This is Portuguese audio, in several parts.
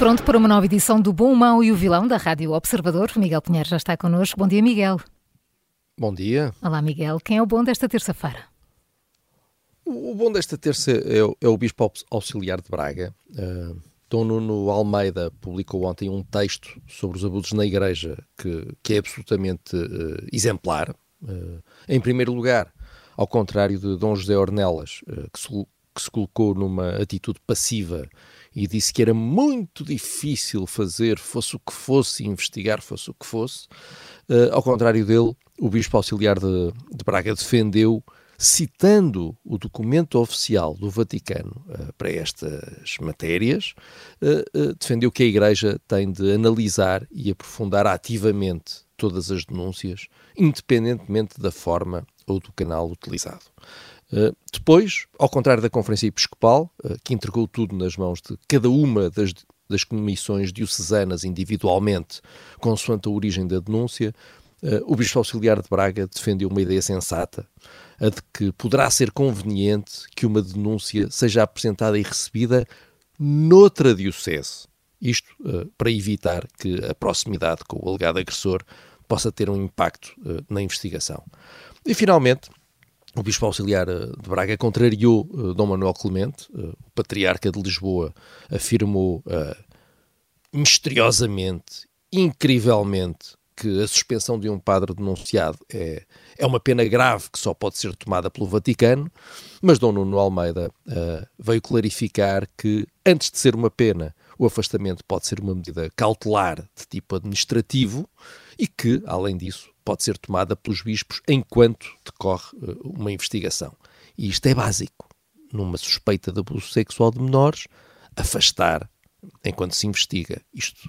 Pronto para uma nova edição do Bom, o Mau e o Vilão da Rádio Observador. Miguel Pinheiro já está connosco. Bom dia, Miguel. Bom dia. Olá, Miguel. Quem é o bom desta terça-feira? O bom desta terça é, o, é o Bispo Auxiliar de Braga. Uh, Dom Nuno Almeida publicou ontem um texto sobre os abusos na Igreja que, que é absolutamente uh, exemplar. Uh, em primeiro lugar, ao contrário de Dom José Ornelas, que se, que se colocou numa atitude passiva e disse que era muito difícil fazer, fosse o que fosse, investigar, fosse o que fosse. Uh, ao contrário dele, o Bispo Auxiliar de, de Braga defendeu, citando o documento oficial do Vaticano uh, para estas matérias, uh, defendeu que a Igreja tem de analisar e aprofundar ativamente todas as denúncias, independentemente da forma ou do canal utilizado. Uh, depois, ao contrário da Conferência Episcopal, uh, que entregou tudo nas mãos de cada uma das, das comissões diocesanas individualmente, consoante a origem da denúncia, uh, o Bispo Auxiliar de Braga defendeu uma ideia sensata, a de que poderá ser conveniente que uma denúncia seja apresentada e recebida noutra diocese. Isto para evitar que a proximidade com o alegado agressor possa ter um impacto na investigação. E, finalmente, o Bispo Auxiliar eh, de Braga contrariou uh, Dom Manuel Clemente, uh, o Patriarca de Lisboa, afirmou uh, misteriosamente, incrivelmente, que a suspensão de um padre denunciado é, é uma pena grave que só pode ser tomada pelo Vaticano, mas Dom Nuno Almeida veio clarificar que, antes de ser uma pena, o afastamento pode ser uma medida cautelar de tipo administrativo e que, além disso, pode ser tomada pelos bispos enquanto decorre uh, uma investigação. E isto é básico. Numa suspeita de abuso sexual de menores, afastar enquanto se investiga. Isto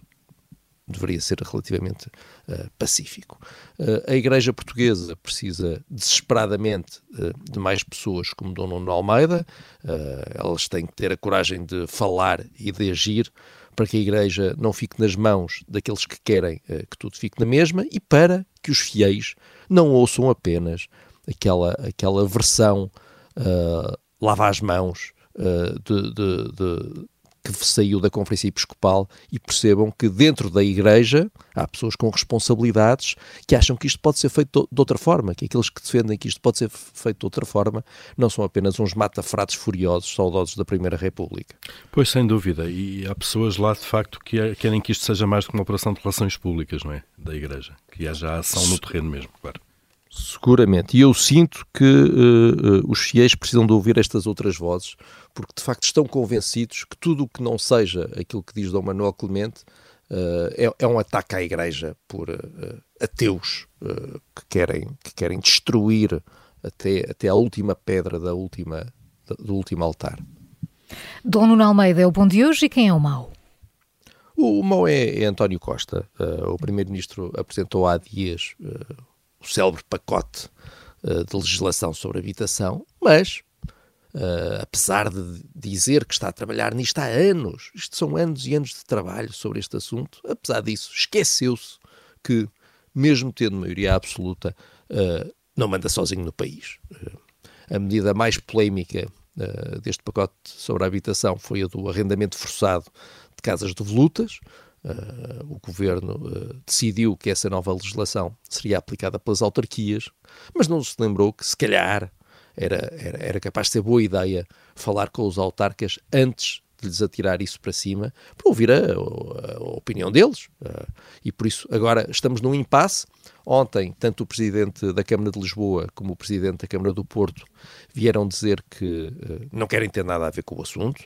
deveria ser relativamente uh, pacífico. Uh, a Igreja Portuguesa precisa desesperadamente uh, de mais pessoas como Dom Nuno Almeida. elas têm que ter a coragem de falar e de agir para que a Igreja não fique nas mãos daqueles que querem que tudo fique na mesma e para que os fiéis não ouçam apenas aquela, aquela versão uh, lava as mãos uh, de, de, de, que saiu da Conferência Episcopal e percebam que dentro da Igreja há pessoas com responsabilidades que acham que isto pode ser feito de outra forma, que aqueles que defendem que isto pode ser feito de outra forma não são apenas uns mata-fratos furiosos, saudosos da Primeira República. Pois, sem dúvida. E há pessoas lá, de facto, que é, querem que isto seja mais do que uma operação de relações públicas, não é? Da Igreja. Que haja ação no terreno mesmo, claro. Seguramente. E eu sinto que uh, uh, os fiéis precisam de ouvir estas outras vozes, porque de facto estão convencidos que tudo o que não seja aquilo que diz Dom Manuel Clemente uh, é, é, um ataque à Igreja por ateus que, querem, que querem destruir até, até a última pedra da última, do último altar. Dom Nuno Almeida é o bom de hoje e quem é o mau? O mau é, é António Costa. o Primeiro-Ministro apresentou há dias o célebre pacote uh, de legislação sobre habitação, mas, uh, apesar de dizer que está a trabalhar nisto há anos, isto são anos e anos de trabalho sobre este assunto, apesar disso, esqueceu-se que, mesmo tendo maioria absoluta, uh, não manda sozinho no país. a medida mais polémica deste pacote sobre a habitação foi a do arrendamento forçado de casas de volutas, Uh, o governo uh, decidiu que essa nova legislação seria aplicada pelas autarquias, mas não se lembrou que, se calhar, era, era, era capaz de ser boa ideia falar com os autarcas antes de lhes atirar isso para cima, para ouvir a, a, a opinião deles. Uh, e por isso, agora estamos num impasse. Ontem, tanto o presidente da Câmara de Lisboa como o presidente da Câmara do Porto vieram dizer que não querem ter nada a ver com o assunto.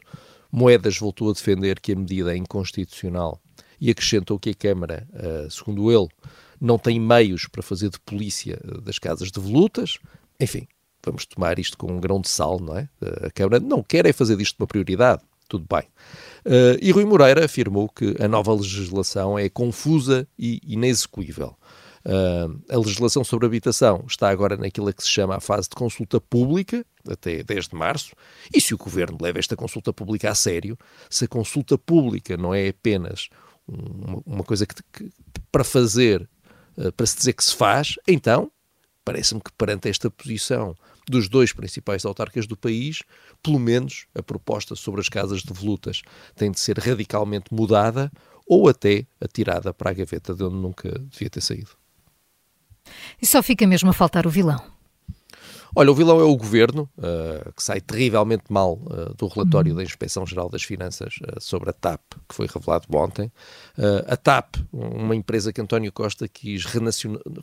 Moedas voltou a defender que a medida é inconstitucional e acrescentou que a Câmara, uh, segundo ele, não tem meios para fazer de polícia das casas de volutas. Enfim, vamos tomar isto com um grão de sal, não é? A Câmara não quer é fazer disto uma prioridade. Tudo bem. E Rui Moreira afirmou que a nova legislação é confusa e inexecuível. Uh, a legislação sobre habitação está agora naquilo que se chama a fase de consulta pública, até 10 de março, e se o governo leva esta consulta pública a sério, se a consulta pública não é apenas uma, uma coisa que, que, para fazer, uh, para se dizer que se faz, então parece-me que perante esta posição dos dois principais autarcas do país, pelo menos a proposta sobre as casas de volutas tem de ser radicalmente mudada ou até atirada para a gaveta de onde nunca devia ter saído. E só fica mesmo a faltar o vilão. Olha, o vilão é o governo, uh, que sai terrivelmente mal uh, do relatório uhum. da Inspeção Geral das Finanças uh, sobre a TAP, que foi revelado ontem. a TAP, uma empresa que António Costa quis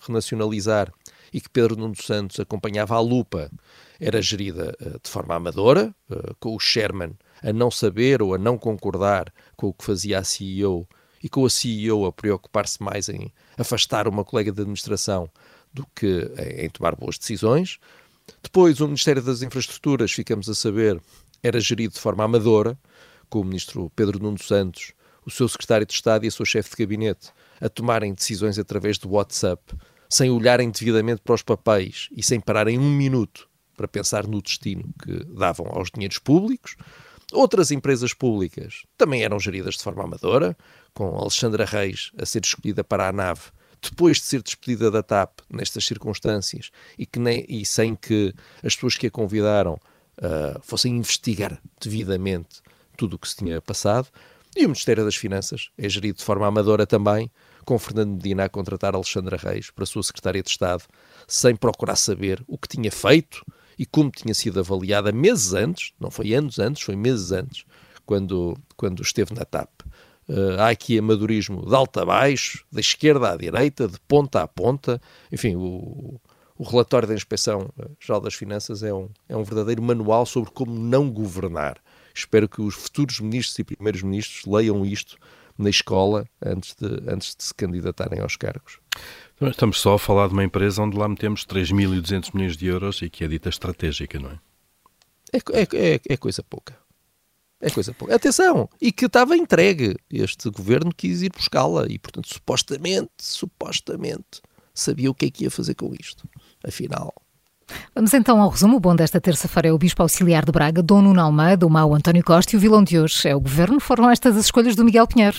renacionalizar e que Pedro Nuno Santos acompanhava à lupa, era gerida de forma amadora, com o Sherman a não saber ou a não concordar com o que fazia a CEO e com a CEO a preocupar-se mais em afastar uma colega de administração do que em tomar boas decisões. Depois, o Ministério das Infraestruturas, ficamos a saber, era gerido de forma amadora, com o ministro Pedro Nuno Santos, o seu secretário de Estado e a sua chefe de gabinete a tomarem decisões através do WhatsApp, sem olharem devidamente para os papéis e sem pararem um minuto para pensar no destino que davam aos dinheiros públicos. Outras empresas públicas também eram geridas de forma amadora, com Alexandra Reis a ser escolhida para a nave depois de ser despedida da TAP nestas circunstâncias e, que nem, e sem que as pessoas que a convidaram uh, fossem investigar devidamente tudo o que se tinha passado. E o Ministério das Finanças é gerido de forma amadora também, com Fernando Medina a contratar Alexandra Reis para a sua Secretária de Estado, sem procurar saber o que tinha feito e como tinha sido avaliada meses antes, não foi anos antes, foi meses antes, quando, quando esteve na TAP. Uh, há aqui amadorismo de alto a baixo, da esquerda à direita, de ponta a ponta. Enfim, o, o relatório da Inspeção Geral das Finanças é um, é um verdadeiro manual sobre como não governar. Espero que os futuros ministros e primeiros ministros leiam isto na escola antes de, antes de se candidatarem aos cargos. Estamos só a falar de uma empresa onde lá metemos 3.200 milhões de euros e que é dita estratégica, não é? É, é, é, é coisa pouca. É coisa pouca. Atenção! E que estava entregue. Este governo quis ir buscá-la e, portanto, supostamente, supostamente, sabia o que é que ia fazer com isto. Afinal. Vamos então ao resumo. O bom desta terça-feira é o Bispo Auxiliar de Braga, Dom Nuno Almeida, o mau António Costa e o vilão de hoje é o governo. Foram estas as escolhas do Miguel Pinheiro.